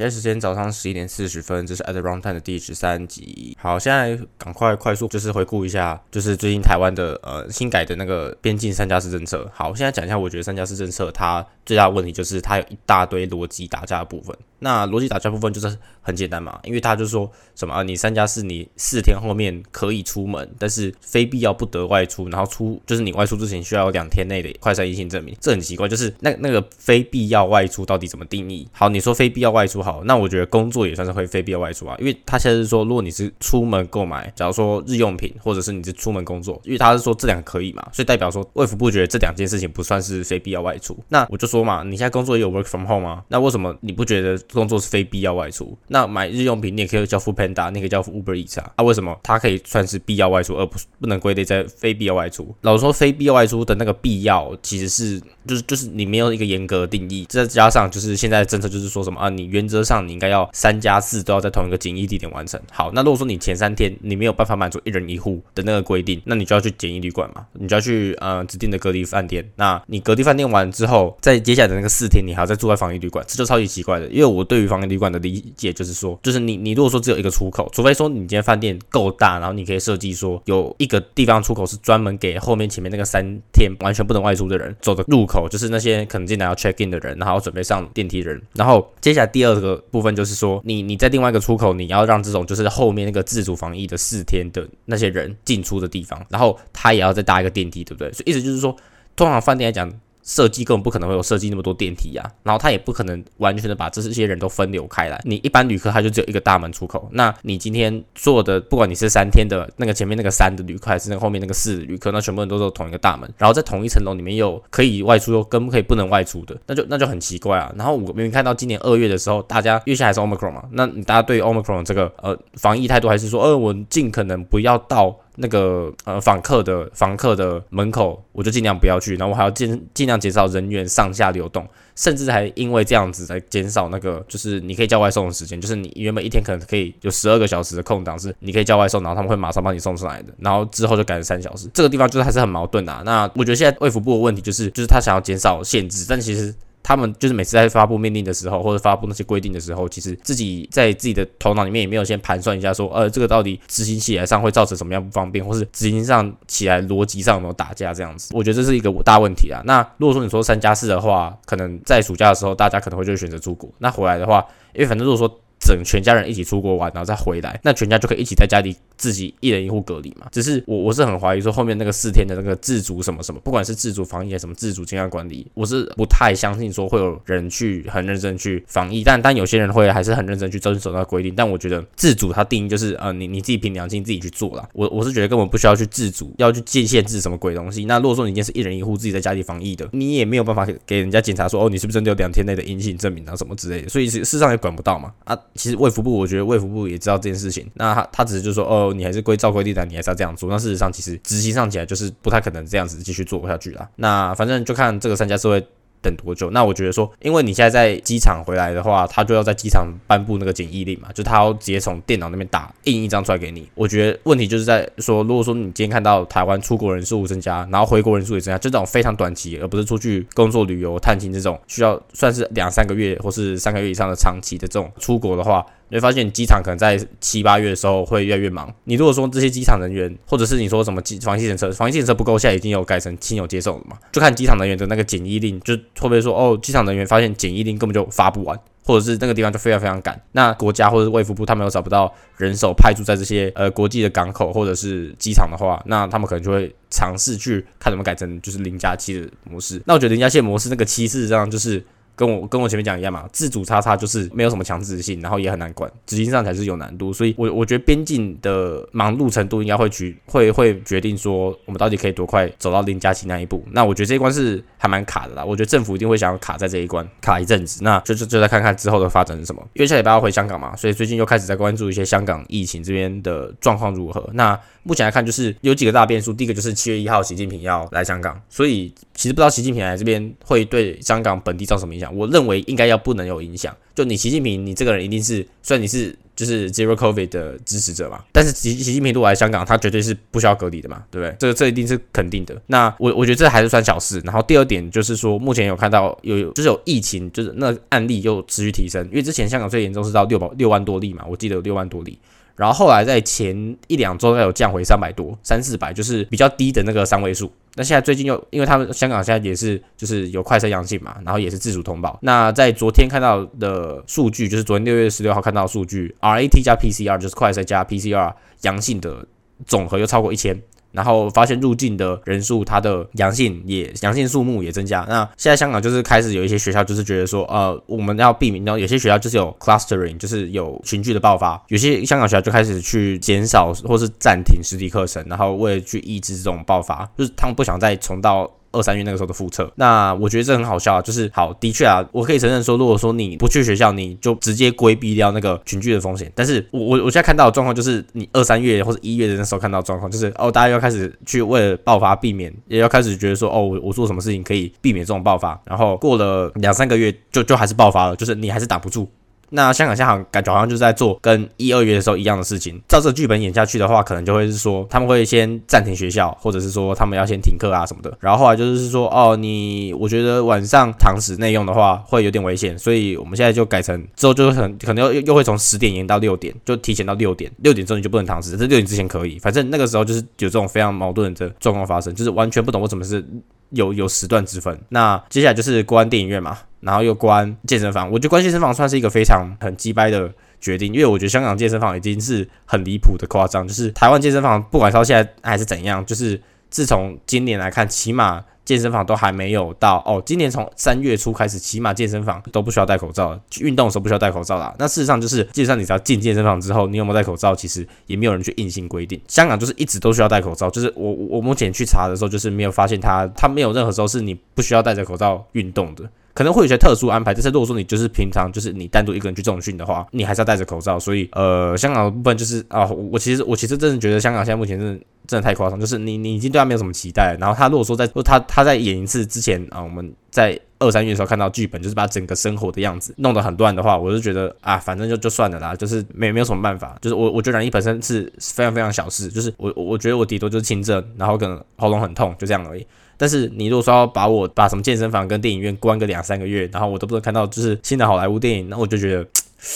现在时间早上十一点四十分，这是 At Round Time 的第十三集。好，现在赶快快速就是回顾一下，就是最近台湾的呃新改的那个边境三加四政策。好，现在讲一下，我觉得三加四政策它最大的问题就是它有一大堆逻辑打架的部分。那逻辑打架部分就是很简单嘛，因为他就说什么啊，你三加四，你四天后面可以出门，但是非必要不得外出，然后出就是你外出之前需要有两天内的快筛阴性证明，这很奇怪，就是那那个非必要外出到底怎么定义？好，你说非必要外出好，那我觉得工作也算是会非必要外出啊，因为他现在是说，如果你是出门购买，假如说日用品，或者是你是出门工作，因为他是说这两个可以嘛，所以代表说卫福部觉得这两件事情不算是非必要外出，那我就说嘛，你现在工作也有 work from home 吗？那为什么你不觉得工作是非必要外出？那买日用品你也可以叫 Food Panda，你也可以叫 Uber Eats 啊，那为什么它可以算是必要外出，而不不能归类在非必要外出？老实说，非必要外出的那个必要其实是就是就是你没有一个严格的定义，再加上就是现在的政策就是说什么啊，你原则上你应该要三加四都要在同一个检疫地点完成。好，那如果说你前三天你没有办法满足一人一户的那个规定，那你就要去检疫旅馆嘛，你就要去呃指定的隔离饭店。那你隔离饭店完之后，在接下来的那个四天，你还要再住在防疫旅馆，这就超级奇怪的。因为我我对于防疫旅馆的理解就是说，就是你你如果说只有一个出口，除非说你今天饭店够大，然后你可以设计说有一个地方出口是专门给后面前面那个三天完全不能外出的人走的入口，就是那些可能进来要 check in 的人，然后准备上电梯人。然后接下来第二个部分就是说，你你在另外一个出口，你要让这种就是后面那个自主防疫的四天的那些人进出的地方，然后他也要再搭一个电梯，对不对？所以意思就是说，通常饭店来讲。设计根本不可能会有设计那么多电梯啊，然后他也不可能完全的把这些人都分流开来。你一般旅客他就只有一个大门出口，那你今天做的，不管你是三天的那个前面那个三的旅客，还是那个后面那个四的旅客，那全部人都是同一个大门，然后在同一层楼里面有可以外出又跟可以不能外出的，那就那就很奇怪啊。然后我明明看到今年二月的时候，大家月下还是 omicron 嘛，那你大家对 omicron 这个呃防疫态度还是说，呃我尽可能不要到。那个呃访客的访客的门口，我就尽量不要去，然后我还要尽尽量减少人员上下流动，甚至还因为这样子来减少那个就是你可以叫外送的时间，就是你原本一天可能可以有十二个小时的空档是你可以叫外送，然后他们会马上帮你送出来的，然后之后就改成三小时，这个地方就是还是很矛盾的。那我觉得现在卫福部的问题就是就是他想要减少限制，但其实。他们就是每次在发布命令的时候，或者发布那些规定的时候，其实自己在自己的头脑里面也没有先盘算一下，说，呃，这个到底执行起来上会造成什么样不方便，或是执行上起来逻辑上有没有打架这样子？我觉得这是一个大问题啊。那如果说你说三加四的话，可能在暑假的时候，大家可能会就选择出国。那回来的话，因为反正如果说整全家人一起出国玩，然后再回来，那全家就可以一起在家里自己一人一户隔离嘛。只是我我是很怀疑说后面那个四天的那个自主什么什么，不管是自主防疫还是什么自主健康管理，我是不太相信说会有人去很认真去防疫。但但有些人会还是很认真去遵守那个规定。但我觉得自主它定义就是呃你你自己凭良心自己去做啦。我我是觉得根本不需要去自主要去界限制什么鬼东西。那如果说你今天是一人一户自己在家里防疫的，你也没有办法给人家检查说哦你是不是真的有两天内的阴性证明啊什么之类的。所以事实上也管不到嘛啊。其实卫福部，我觉得卫福部也知道这件事情，那他他只是就说，哦，你还是归照规地的，你还是要这样做。那事实上，其实执行上起来就是不太可能这样子继续做下去了。那反正就看这个三家社会。等多久？那我觉得说，因为你现在在机场回来的话，他就要在机场颁布那个检疫令嘛，就他要直接从电脑那边打印一张出来给你。我觉得问题就是在说，如果说你今天看到台湾出国人数增加，然后回国人数也增加，就这种非常短期，而不是出去工作、旅游、探亲这种需要算是两三个月或是三个月以上的长期的这种出国的话。你会发现机场可能在七八月的时候会越来越忙。你如果说这些机场人员，或者是你说什么机防疫检测，防疫检测不够，现在已经有改成亲友接受了嘛？就看机场人员的那个检疫令，就会不会说哦，机场人员发现检疫令根本就发不完，或者是那个地方就非常非常赶。那国家或者是卫福部他们又找不到人手派驻在这些呃国际的港口或者是机场的话，那他们可能就会尝试去看怎么改成就是零加七的模式。那我觉得零加七模式那个七事实上就是。跟我跟我前面讲一样嘛，自主叉叉就是没有什么强制性，然后也很难管，执行上才是有难度，所以我我觉得边境的忙碌程度应该会决会会决定说我们到底可以多快走到零加七那一步。那我觉得这一关是还蛮卡的啦，我觉得政府一定会想要卡在这一关卡一阵子，那就就就再看看之后的发展是什么。因为下礼拜要回香港嘛，所以最近又开始在关注一些香港疫情这边的状况如何。那目前来看，就是有几个大变数，第一个就是七月一号习近平要来香港，所以其实不知道习近平来这边会对香港本地造成什么影响。我认为应该要不能有影响。就你习近平，你这个人一定是，虽然你是就是 zero covid 的支持者嘛，但是习习近平如果来香港，他绝对是不需要隔离的嘛，对不对？这这一定是肯定的。那我我觉得这还是算小事。然后第二点就是说，目前有看到有有就是有疫情，就是那案例又持续提升，因为之前香港最严重是到六百六万多例嘛，我记得有六万多例。然后后来在前一两周再有降回三百多、三四百，就是比较低的那个三位数。那现在最近又，因为他们香港现在也是就是有快筛阳性嘛，然后也是自主通报。那在昨天看到的数据，就是昨天六月十六号看到数据，RAT 加 PCR 就是快筛加 PCR 阳性的总和又超过一千。然后发现入境的人数，它的阳性也阳性数目也增加。那现在香港就是开始有一些学校就是觉得说，呃，我们要避免，然后有些学校就是有 clustering，就是有群聚的爆发。有些香港学校就开始去减少或是暂停实体课程，然后为了去抑制这种爆发，就是他们不想再重到。二三月那个时候的复测，那我觉得这很好笑啊，就是好，的确啊，我可以承认说，如果说你不去学校，你就直接规避掉那个群聚的风险。但是我我我现在看到的状况就是，你二三月或者一月的那时候看到状况，就是哦，大家要开始去为了爆发避免，也要开始觉得说，哦，我我做什么事情可以避免这种爆发，然后过了两三个月就就还是爆发了，就是你还是挡不住。那香港现在感觉好像就是在做跟一二月的时候一样的事情。照这剧本演下去的话，可能就会是说他们会先暂停学校，或者是说他们要先停课啊什么的。然后后来就是说，哦，你我觉得晚上堂食内用的话会有点危险，所以我们现在就改成之后就很可能又又会从十点延到六点，就提前到六点。六点之后你就不能堂食，这六点之前可以。反正那个时候就是有这种非常矛盾的状况发生，就是完全不懂为什么是有有时段之分。那接下来就是关电影院嘛。然后又关健身房，我觉得关健身房算是一个非常很鸡掰的决定，因为我觉得香港健身房已经是很离谱的夸张，就是台湾健身房不管到现在还是怎样，就是自从今年来看，起码健身房都还没有到哦，今年从三月初开始，起码健身房都不需要戴口罩，运动的时候不需要戴口罩啦。那事实上就是，基本上你只要进健身房之后，你有没有戴口罩，其实也没有人去硬性规定。香港就是一直都需要戴口罩，就是我我目前去查的时候，就是没有发现他他没有任何时候是你不需要戴着口罩运动的。可能会有些特殊安排，但是如果说你就是平常就是你单独一个人去重训的话，你还是要戴着口罩。所以呃，香港的部分就是啊，我其实我其实真的觉得香港现在目前是真的太夸张，就是你你已经对他没有什么期待。然后他如果说在他他在演一次之前啊，我们在二三月的时候看到剧本，就是把整个生活的样子弄得很乱的话，我就觉得啊，反正就就算了啦，就是没没有什么办法。就是我我觉得染疫本身是非常非常小事，就是我我觉得我顶多就是轻症，然后可能喉咙很痛，就这样而已。但是你如果说要把我把什么健身房跟电影院关个两三个月，然后我都不能看到就是新的好莱坞电影，那我就觉得，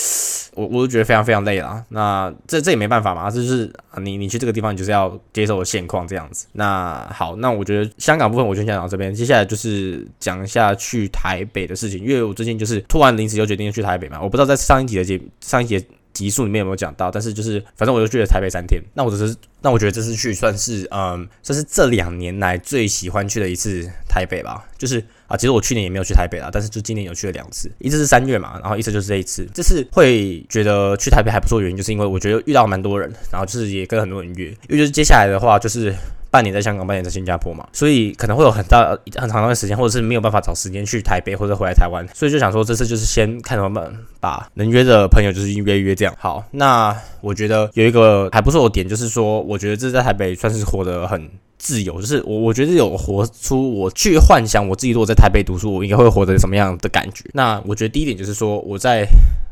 我我就觉得非常非常累了。那这这也没办法嘛，这就是你你去这个地方，你就是要接受现况这样子。那好，那我觉得香港部分我就先讲到这边，接下来就是讲一下去台北的事情，因为我最近就是突然临时就决定去台北嘛，我不知道在上一集的节上一节。集数里面有没有讲到？但是就是反正我就去了台北三天。那我只是那我觉得这次去算是嗯，算是这两年来最喜欢去的一次台北吧。就是啊，其实我去年也没有去台北啦，但是就今年有去了两次，一次是三月嘛，然后一次就是这一次。这次会觉得去台北还不错，原因就是因为我觉得遇到蛮多人，然后就是也跟很多人约。因为就是接下来的话就是。半年在香港，半年在新加坡嘛，所以可能会有很大很长一段时间，或者是没有办法找时间去台北或者回来台湾，所以就想说这次就是先看能不能把能约的朋友就是约约这样。好，那我觉得有一个还不错的点，就是说我觉得这在台北算是活得很自由，就是我我觉得有活出我去幻想我自己如果在台北读书，我应该会活得什么样的感觉。那我觉得第一点就是说我在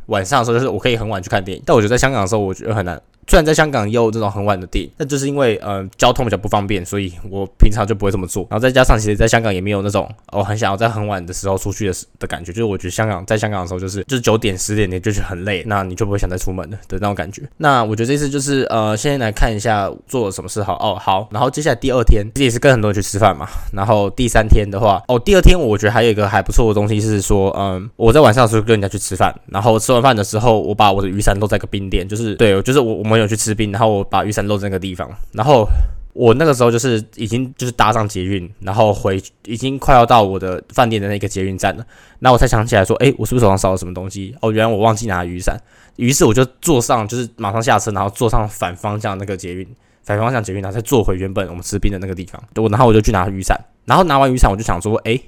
晚上的时候，就是我可以很晚去看电影，但我觉得在香港的时候，我觉得很难。虽然在香港也有这种很晚的电影，那就是因为呃交通比较不方便，所以我平常就不会这么做。然后再加上，其实在香港也没有那种我很想要在很晚的时候出去的的感觉，就是我觉得香港在香港的时候就是就是九点十点你就是很累，那你就不会想再出门的的那种感觉。那我觉得这次就是呃先来看一下做了什么事好哦好，然后接下来第二天也是跟很多人去吃饭嘛。然后第三天的话哦第二天我觉得还有一个还不错的东西是说嗯我在晚上的时候跟人家去吃饭，然后吃完饭的时候我把我的雨伞都在个冰店，就是对，就是我我有去吃冰，然后。我把雨伞漏在那个地方，然后我那个时候就是已经就是搭上捷运，然后回已经快要到我的饭店的那个捷运站了，那我才想起来说，哎，我是不是手上少了什么东西？哦，原来我忘记拿雨伞，于是我就坐上，就是马上下车，然后坐上反方向那个捷运，反方向捷运，然后再坐回原本我们吃冰的那个地方。我然后我就去拿雨伞，然后拿完雨伞，我就想说，哎。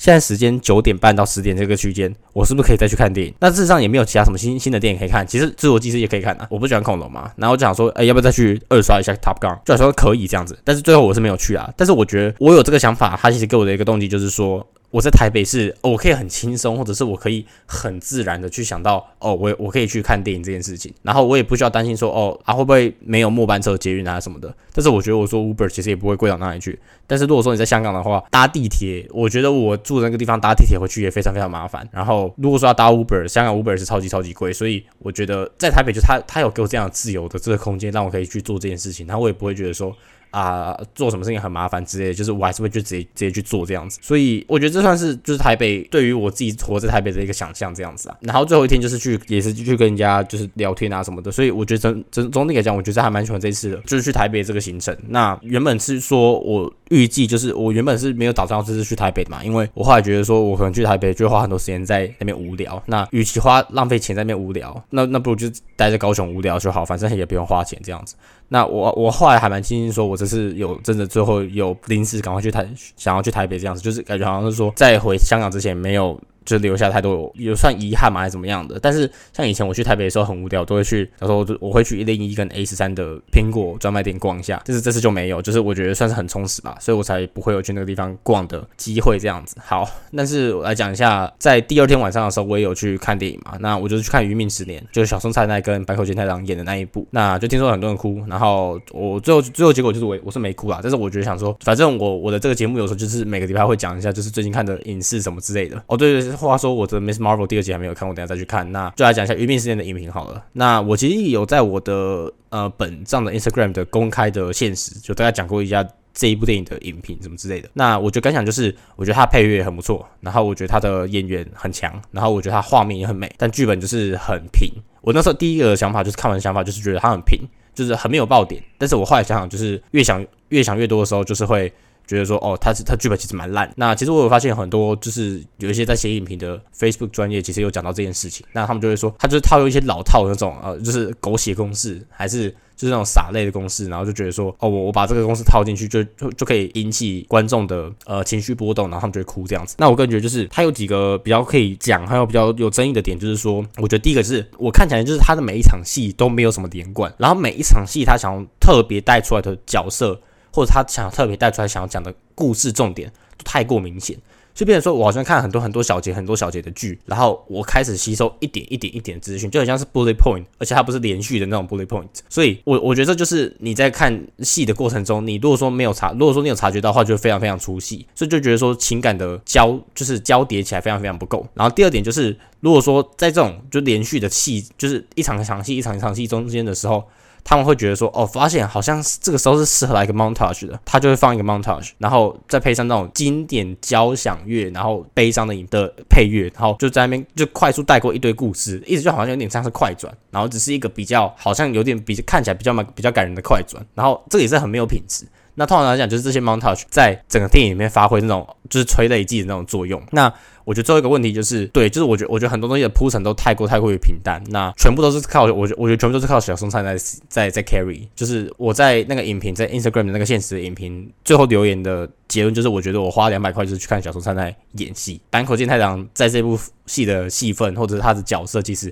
现在时间九点半到十点这个区间，我是不是可以再去看电影？那事实上也没有其他什么新新的电影可以看。其实自我其实也可以看啊，我不喜欢恐龙嘛。然后我就想说，哎，要不要再去二刷一下 Top Gun？就想说可以这样子，但是最后我是没有去啊。但是我觉得我有这个想法，它其实给我的一个动机就是说，我在台北是，我可以很轻松，或者是我可以很自然的去想到，哦，我我可以去看电影这件事情，然后我也不需要担心说，哦啊会不会没有末班车、捷运啊什么的。但是我觉得我说 Uber 其实也不会贵到哪里去。但是如果说你在香港的话，搭地铁，我觉得我住的那个地方搭地铁回去也非常非常麻烦。然后如果说要搭 Uber，香港 Uber 是超级超级贵，所以我觉得在台北就他他有给我这样自由的这个空间，让我可以去做这件事情，然后我也不会觉得说。啊，做什么事情很麻烦之类的，就是我还是会就直接直接去做这样子，所以我觉得这算是就是台北对于我自己活在台北的一个想象这样子啊。然后最后一天就是去也是去跟人家就是聊天啊什么的，所以我觉得整整总体来讲，我觉得还蛮喜欢这次的，就是去台北这个行程。那原本是说我预计就是我原本是没有打算这次去台北的嘛，因为我后来觉得说我可能去台北就会花很多时间在那边无聊，那与其花浪费钱在那边无聊，那那不如就待在高雄无聊就好，反正也不用花钱这样子。那我我后来还蛮庆幸说，我这次有真的最后有临时赶快去台，想要去台北这样子，就是感觉好像是说在回香港之前没有。就留下太多有算遗憾嘛，还是怎么样的？但是像以前我去台北的时候很无聊，都会去，有时候我我会去一零一跟 A 十三的苹果专卖店逛一下。就是这次就没有，就是我觉得算是很充实吧，所以我才不会有去那个地方逛的机会这样子。好，但是我来讲一下，在第二天晚上的时候，我也有去看电影嘛。那我就是去看《余命十年》，就是小松菜奈跟白口健太郎演的那一部。那就听说很多人哭，然后我最后最后结果就是我我是没哭啦。但是我觉得想说，反正我我的这个节目有时候就是每个礼拜会讲一下，就是最近看的影视什么之类的。哦，对对，话说我的。Miss Marvel 第二集还没有看，我等下再去看。那就来讲一下《余命时间》的影评好了。那我其实有在我的呃本账的 Instagram 的公开的现实，就大家讲过一下这一部电影的影评什么之类的。那我觉得感想就是，我觉得它配乐很不错，然后我觉得它的演员很强，然后我觉得它画面也很美，但剧本就是很平。我那时候第一个想法就是看完想法就是觉得它很平，就是很没有爆点。但是我后来想想，就是越想越想越多的时候，就是会。觉得说哦，他是他剧本其实蛮烂。那其实我有发现很多，就是有一些在写影评的 Facebook 专业，其实有讲到这件事情。那他们就会说，他就是套用一些老套的那种呃，就是狗血公式，还是就是那种傻类的公式，然后就觉得说哦，我我把这个公式套进去，就就就可以引起观众的呃情绪波动，然后他们就会哭这样子。那我个人觉得，就是他有几个比较可以讲，还有比较有争议的点，就是说，我觉得第一个是我看起来就是他的每一场戏都没有什么连贯，然后每一场戏他想要特别带出来的角色。或者他想特别带出来想要讲的故事重点都太过明显，就变成说我好像看很多很多小节很多小节的剧，然后我开始吸收一点一点一点资讯，就很像是 bullet point，而且它不是连续的那种 bullet point，所以我我觉得这就是你在看戏的过程中，你如果说没有察，如果说你有察觉到的话，就非常非常出戏，所以就觉得说情感的交就是交叠起来非常非常不够。然后第二点就是，如果说在这种就连续的戏，就是一场一场戏一场一场戏中间的时候。他们会觉得说，哦，发现好像这个时候是适合来一个 montage 的，他就会放一个 montage，然后再配上那种经典交响乐，然后悲伤的音的配乐，然后就在那边就快速带过一堆故事，意思就好像有点像是快转，然后只是一个比较好像有点比看起来比较蛮比较感人的快转，然后这个也是很没有品质。那通常来讲，就是这些 montage 在整个电影里面发挥那种就是催泪剂的那种作用。那我觉得最后一个问题就是，对，就是我觉我觉得很多东西的铺陈都太过太过于平淡，那全部都是靠我觉，我觉得全部都是靠小松菜在在在 carry。就是我在那个影评在 Instagram 的那个现实的影评最后留言的结论就是，我觉得我花两百块就是去看小松菜在演戏，坂口健太郎在这部戏的戏份或者是他的角色，其实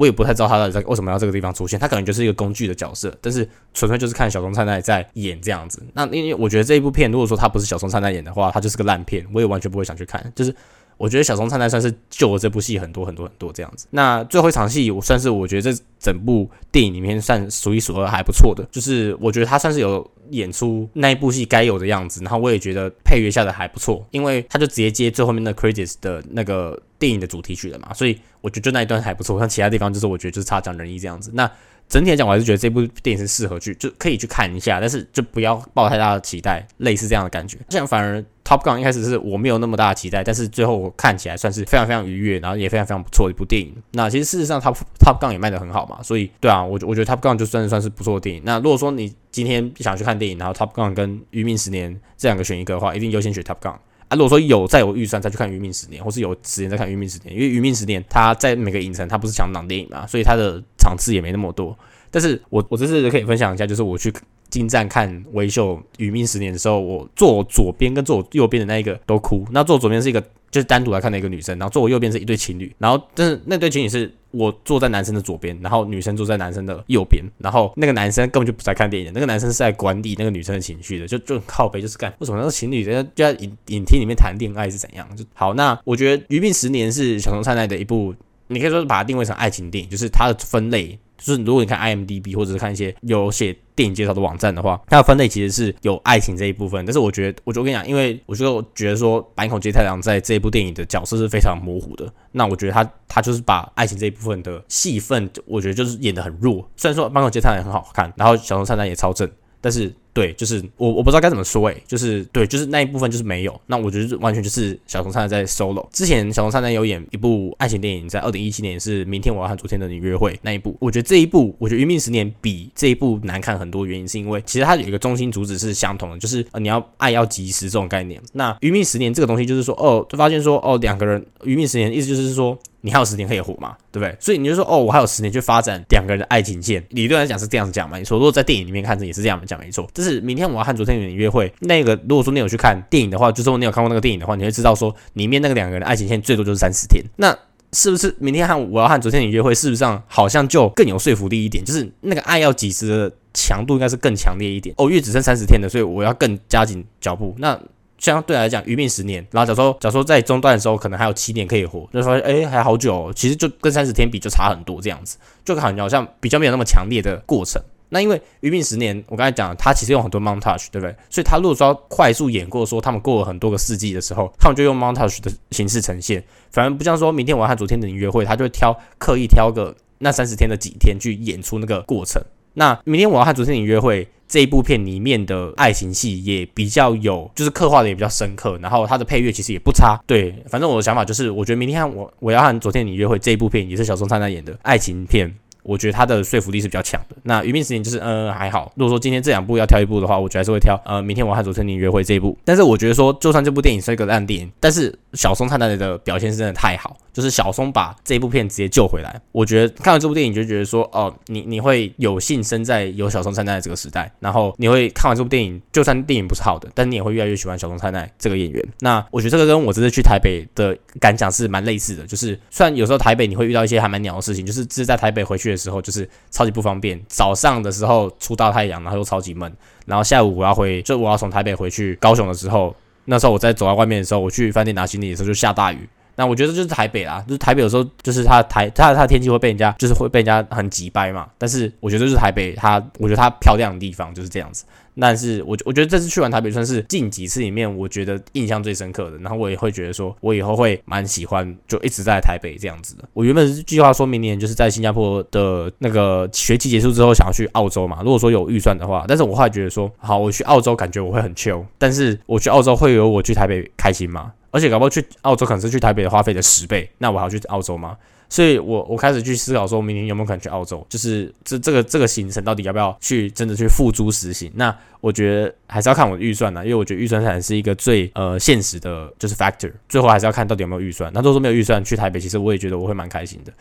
我也不太知道他在为什么要这个地方出现，他可能就是一个工具的角色，但是纯粹就是看小松菜奈在演这样子。那因为我觉得这一部片如果说他不是小松菜奈演的话，他就是个烂片，我也完全不会想去看，就是。我觉得小松菜奈算是救了这部戏很多很多很多这样子。那最后一场戏，我算是我觉得这整部电影里面算数一数二还不错的，就是我觉得他算是有演出那一部戏该有的样子。然后我也觉得配乐下的还不错，因为他就直接接最后面的 credits 的那个电影的主题曲了嘛，所以我觉得就那一段还不错。像其他地方就是我觉得就是差强人意这样子。那整体来讲，我还是觉得这部电影是适合去就可以去看一下，但是就不要抱太大的期待，类似这样的感觉。这样反而。Top Gun 一开始是我没有那么大的期待，但是最后我看起来算是非常非常愉悦，然后也非常非常不错的一部电影。那其实事实上，Top Top Gun 也卖得很好嘛，所以对啊，我我觉得 Top Gun 就算是算是不错的电影。那如果说你今天想去看电影，然后 Top Gun 跟《余命十年》这两个选一个的话，一定优先选 Top Gun 啊。如果说有再有预算再去看《余命十年》，或是有时间再看《余命十年》，因为《余命十年》它在每个影城它不是强档电影嘛，所以它的场次也没那么多。但是我我这次可以分享一下，就是我去。进站看微秀《余命十年》的时候，我坐左边跟坐右边的那一个都哭。那坐左边是一个就是单独来看的一个女生，然后坐我右边是一对情侣，然后但是那对情侣是我坐在男生的左边，然后女生坐在男生的右边，然后那个男生根本就不在看电影，那个男生是在管理那个女生的情绪的，就就靠背，就是干为什么那个情侣在就在影影厅里面谈恋爱是怎样？就好，那我觉得《余命十年》是小松菜奈的一部，你可以说是把它定位成爱情电影，就是它的分类。就是如果你看 IMDB 或者是看一些有写电影介绍的网站的话，它的分类其实是有爱情这一部分。但是我觉得，我就跟你讲，因为我觉得，觉得说坂口结太郎在这一部电影的角色是非常模糊的。那我觉得他他就是把爱情这一部分的戏份，我觉得就是演的很弱。虽然说坂口结太郎很好看，然后小松菜奈也超正，但是。对，就是我我不知道该怎么说诶，就是对，就是那一部分就是没有。那我觉得完全就是小松菜奈在 solo。之前小松菜奈有演一部爱情电影，在二零一七年是《明天我要和昨天的你约会》那一部。我觉得这一部，我觉得《余命十年》比这一部难看很多，原因是因为其实它有一个中心主旨是相同的，就是呃你要爱要及时这种概念。那《余命十年》这个东西就是说，哦，就发现说，哦，两个人《余命十年》意思就是说。你还有十年可以活嘛，对不对？所以你就说哦，我还有十年去发展两个人的爱情线。理论来讲是这样子讲嘛，你说如果在电影里面看着也是这样讲，没错。就是明天我要和昨天的你约会，那个如果说你有去看电影的话，就说你有看过那个电影的话，你会知道说里面那个两个人的爱情线最多就是三十天。那是不是明天和我要和昨天你约会，事实上好像就更有说服力一点？就是那个爱要及时的强度应该是更强烈一点。哦，因为只剩三十天了，所以我要更加紧脚步。那相对来讲，余命十年，然后假如说，假如说在中段的时候，可能还有七年可以活，就说，哎，还好久，其实就跟三十天比就差很多，这样子，就好像好像比较没有那么强烈的过程。那因为余命十年，我刚才讲，他其实用很多 montage，对不对？所以他如果说快速演过，说他们过了很多个世纪的时候，他们就用 montage 的形式呈现，反而不像说明天我要和昨天的你约会，他就会挑刻意挑个那三十天的几天去演出那个过程。那明天我要和昨天你约会。这一部片里面的爱情戏也比较有，就是刻画的也比较深刻，然后它的配乐其实也不差。对，反正我的想法就是，我觉得明天我我要和昨天你约会这一部片也是小松菜奈演的爱情片。我觉得它的说服力是比较强的。那余命十年就是，嗯，还好。如果说今天这两部要挑一部的话，我觉得还是会挑，呃，明天我和佐藤你约会这一部。但是我觉得说，就算这部电影是一个烂电影，但是小松菜奈的表现是真的太好，就是小松把这部片直接救回来。我觉得看完这部电影就觉得说，哦，你你会有幸生在有小松菜奈的这个时代，然后你会看完这部电影，就算电影不是好的，但你也会越来越喜欢小松菜奈这个演员。那我觉得这个跟我这次去台北的感想是蛮类似的，就是虽然有时候台北你会遇到一些还蛮鸟的事情，就是只是在台北回去的时候，就是。超级不方便，早上的时候出大太阳，然后又超级闷，然后下午我要回，就我要从台北回去高雄的时候，那时候我在走在外面的时候，我去饭店拿行李的时候就下大雨。那我觉得就是台北啦，就是台北有时候就是它台它它天气会被人家就是会被人家很挤掰嘛，但是我觉得就是台北它，我觉得它漂亮的地方就是这样子。但是我我觉得这次去完台北算是近几次里面我觉得印象最深刻的，然后我也会觉得说我以后会蛮喜欢就一直在台北这样子的。我原本是计划说明年就是在新加坡的那个学期结束之后想要去澳洲嘛，如果说有预算的话，但是我后来觉得说好我去澳洲感觉我会很 chill，但是我去澳洲会有我去台北开心吗？而且搞不好去澳洲可能是去台北的花费的十倍，那我还要去澳洲吗？所以我我开始去思考，说明年有没有可能去澳洲？就是这这个这个行程到底要不要去真的去付诸实行？那我觉得还是要看我的预算呢，因为我觉得预算才是一个最呃现实的，就是 factor。最后还是要看到底有没有预算。那如果说没有预算去台北，其实我也觉得我会蛮开心的。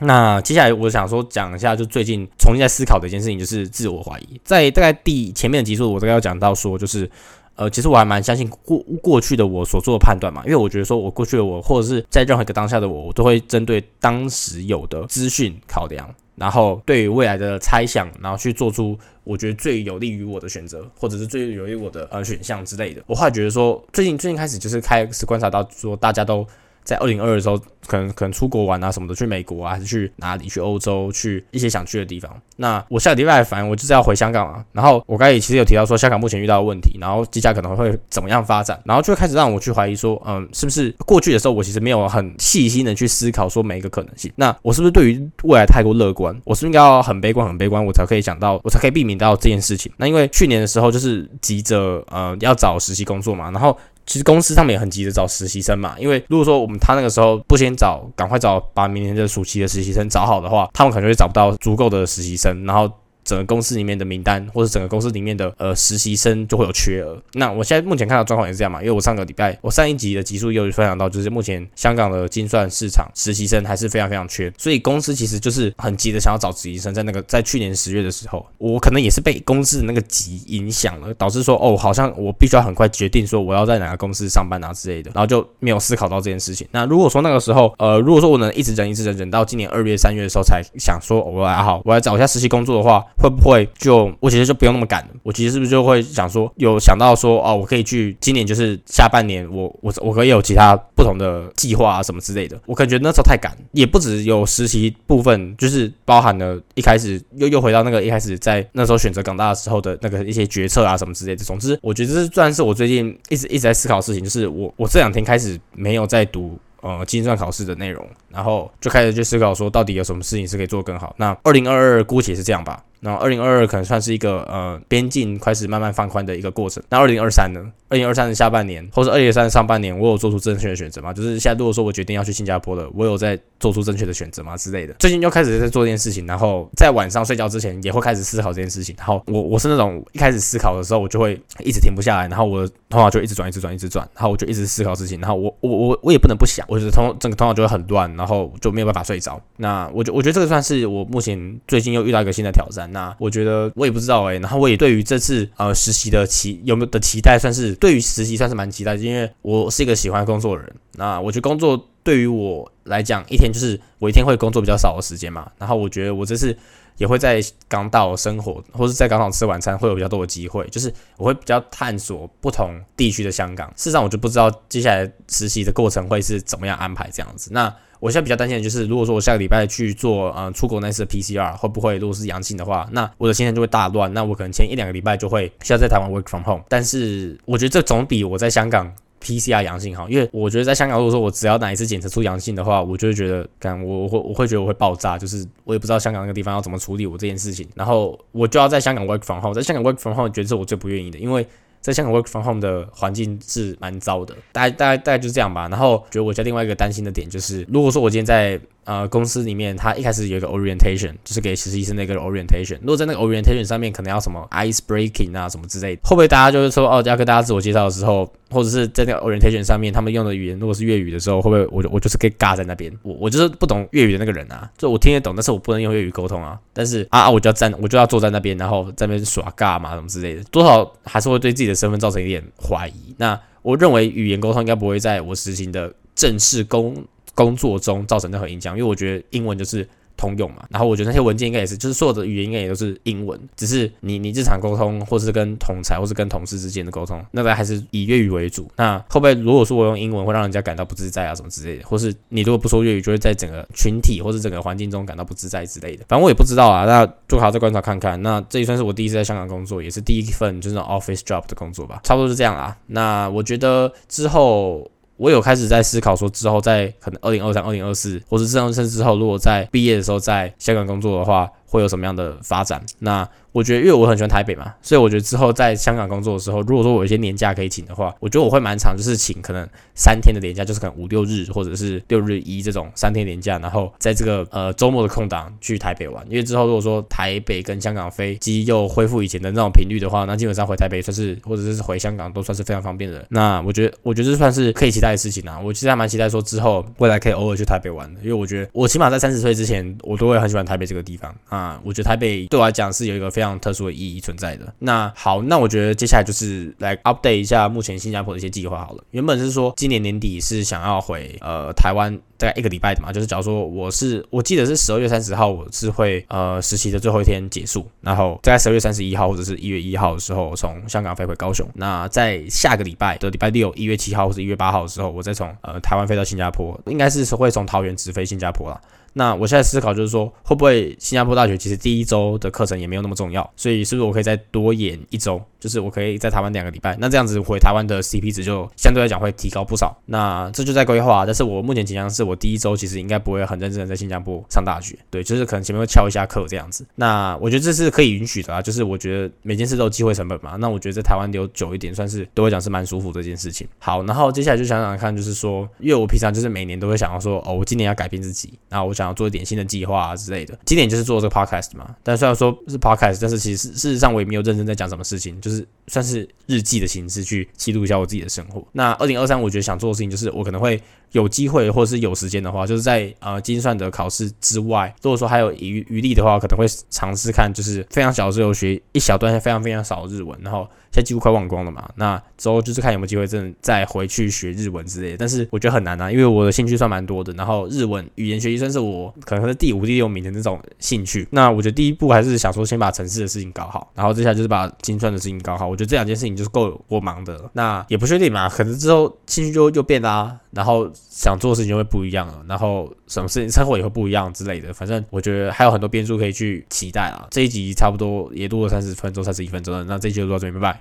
那接下来我想说讲一下，就最近重新在思考的一件事情，就是自我怀疑。在大概第前面的集数，我大概要讲到说，就是。呃，其实我还蛮相信过过去的我所做的判断嘛，因为我觉得说我过去的我，或者是在任何一个当下的我，我都会针对当时有的资讯考量，然后对于未来的猜想，然后去做出我觉得最有利于我的选择，或者是最有利于我的呃选项之类的。我后来觉得说，最近最近开始就是开始观察到说，大家都。在二零二的时候，可能可能出国玩啊什么的，去美国啊，还是去哪里？去欧洲，去一些想去的地方。那我下个礼拜反正我就是要回香港啊。然后我刚才其实有提到说，香港目前遇到的问题，然后接下来可能会怎么样发展，然后就会开始让我去怀疑说，嗯，是不是过去的时候我其实没有很细心的去思考说每一个可能性？那我是不是对于未来太过乐观？我是不是应该要很悲观很悲观，我才可以想到，我才可以避免到这件事情？那因为去年的时候就是急着呃要找实习工作嘛，然后。其实公司他们也很急着找实习生嘛，因为如果说我们他那个时候不先找，赶快找把明年的暑期的实习生找好的话，他们可能会找不到足够的实习生，然后整个公司里面的名单，或者整个公司里面的呃实习生就会有缺额。那我现在目前看到状况也是这样嘛，因为我上个礼拜我上一集的集数又分享到，就是目前香港的精算市场实习生还是非常非常缺，所以公司其实就是很急的想要找实习生。在那个在去年十月的时候，我可能也是被公司的那个急影响了，导致说哦，好像我必须要很快决定说我要在哪个公司上班啊之类的，然后就没有思考到这件事情。那如果说那个时候，呃，如果说我能一直忍一直忍忍到今年二月三月的时候才想说我来好，我来找一下实习工作的话，会不会就我其实就不用那么赶？我其实是不是就会想说有想到说哦，我可以去今年就是下半年，我我我可以有其他不同的计划啊什么之类的。我感觉那时候太赶，也不止有实习部分，就是包含了一开始又又回到那个一开始在那时候选择港大的时候的那个一些决策啊什么之类的。总之，我觉得这算是我最近一直一直在思考的事情，就是我我这两天开始没有在读。呃，精算考试的内容，然后就开始去思考说，到底有什么事情是可以做更好。那二零二二姑且是这样吧。那二零二二可能算是一个呃边境开始慢慢放宽的一个过程。那二零二三呢？二零二三的下半年，或者二零二三上半年，我有做出正确的选择吗？就是现在如果说我决定要去新加坡了，我有在做出正确的选择吗？之类的。最近就开始在做这件事情，然后在晚上睡觉之前也会开始思考这件事情。然后我我是那种一开始思考的时候，我就会一直停不下来，然后我的头脑就一直转，一直转，一直转，然后我就一直思考事情。然后我我我我也不能不想，我觉得头整个头脑就会很乱，然后就没有办法睡着。那我就我觉得这个算是我目前最近又遇到一个新的挑战。那我觉得。我也不知道哎，然后我也对于这次呃实习的期有没有的期待，算是对于实习算是蛮期待，因为我是一个喜欢工作的人。那我觉得工作对于我来讲，一天就是我一天会工作比较少的时间嘛。然后我觉得我这次也会在港岛生活，或者在港岛吃晚餐，会有比较多的机会，就是我会比较探索不同地区的香港。事实上，我就不知道接下来实习的过程会是怎么样安排这样子。那我现在比较担心的就是，如果说我下个礼拜去做呃出国那次 PCR，会不会如果是阳性的话，那我的行程就会大乱。那我可能前一两个礼拜就会需要在台湾 work from home。但是我觉得这总比我在香港 PCR 阳性哈，因为我觉得在香港，如果说我只要哪一次检测出阳性的话，我就会觉得，干我我会我会觉得我会爆炸，就是我也不知道香港那个地方要怎么处理我这件事情，然后我就要在香港 work from home，在香港 work from home，觉得是我最不愿意的，因为。在香港 work from home 的环境是蛮糟的，大概大概大概就是这样吧。然后觉得我在另外一个担心的点就是，如果说我今天在呃公司里面，他一开始有一个 orientation，就是给实习生的一个 orientation。如果在那个 orientation 上面可能要什么 ice breaking 啊什么之类的，会不会大家就是说哦要跟大家自我介绍的时候，或者是在那个 orientation 上面他们用的语言如果是粤语的时候，会不会我我就是可以尬在那边？我我就是不懂粤语的那个人啊，就我听得懂，但是我不能用粤语沟通啊。但是啊啊，我就要站，我就要坐在那边，然后在那边耍尬嘛什么之类的，多少还是会对自己的身份造成一点。怀疑，那我认为语言沟通应该不会在我实行的正式工工作中造成任何影响，因为我觉得英文就是。通用嘛，然后我觉得那些文件应该也是，就是所有的语言应该也都是英文，只是你你日常沟通，或是跟同才，或是跟同事之间的沟通，那个还是以粤语为主。那会不会如果说我用英文会让人家感到不自在啊什么之类的，或是你如果不说粤语，就会在整个群体或是整个环境中感到不自在之类的？反正我也不知道啊，那就好再观察看看。那这也算是我第一次在香港工作，也是第一份就是 office job 的工作吧，差不多是这样啊。那我觉得之后。我有开始在思考说，之后在可能二零二三、二零二四，或是这样甚至之后，如果在毕业的时候在香港工作的话。会有什么样的发展？那我觉得，因为我很喜欢台北嘛，所以我觉得之后在香港工作的时候，如果说我有一些年假可以请的话，我觉得我会蛮长，就是请可能三天的年假，就是可能五六日或者是六日一这种三天年假，然后在这个呃周末的空档去台北玩。因为之后如果说台北跟香港飞机又恢复以前的那种频率的话，那基本上回台北算是或者是回香港都算是非常方便的。那我觉得，我觉得这算是可以期待的事情啊。我其实还蛮期待说之后未来可以偶尔去台北玩的，因为我觉得我起码在三十岁之前，我都会很喜欢台北这个地方啊。啊，我觉得台北对我来讲是有一个非常特殊的意义存在的。那好，那我觉得接下来就是来 update 一下目前新加坡的一些计划好了。原本是说今年年底是想要回呃台湾大概一个礼拜的嘛，就是假如说我是我记得是十二月三十号我是会呃实习的最后一天结束，然后在十二月三十一号或者是一月一号的时候从香港飞回高雄。那在下个礼拜的礼拜六一月七号或者一月八号的时候，我再从呃台湾飞到新加坡，应该是会从桃园直飞新加坡了。那我现在思考就是说，会不会新加坡大学其实第一周的课程也没有那么重要，所以是不是我可以再多延一周？就是我可以在台湾两个礼拜，那这样子回台湾的 CP 值就相对来讲会提高不少。那这就在规划，但是我目前倾向是我第一周其实应该不会很认真的在新加坡上大学，对，就是可能前面会翘一下课这样子。那我觉得这是可以允许的啊，就是我觉得每件事都有机会成本嘛。那我觉得在台湾留久一点，算是对我讲是蛮舒服这件事情。好，然后接下来就想想看，就是说，因为我平常就是每年都会想要说，哦，我今年要改变自己，然后我想要做一点新的计划啊之类的。今年就是做这个 podcast 嘛，但虽然说是 podcast，但是其实事实上我也没有认真在讲什么事情，就是算是日记的形式去记录一下我自己的生活。那二零二三，我觉得想做的事情就是我可能会有机会或者是有时间的话，就是在呃精算的考试之外，如果说还有余余力的话，可能会尝试看就是非常小的时候学一小段非常非常少的日文，然后。现在几乎快忘光了嘛，那之后就是看有没有机会真的再回去学日文之类的，但是我觉得很难啊，因为我的兴趣算蛮多的，然后日文语言学习算是我可能是第五、第六名的那种兴趣。那我觉得第一步还是想说先把城市的事情搞好，然后接下来就是把精算的事情搞好。我觉得这两件事情就是够我忙的了。那也不确定嘛，可能之后兴趣就又变啦，然后想做的事情会不一样了，然后什么事情生活也会不一样之类的。反正我觉得还有很多变数可以去期待啊。这一集差不多也录了三十分钟、三十一分钟了，那这一集就到这里，拜拜。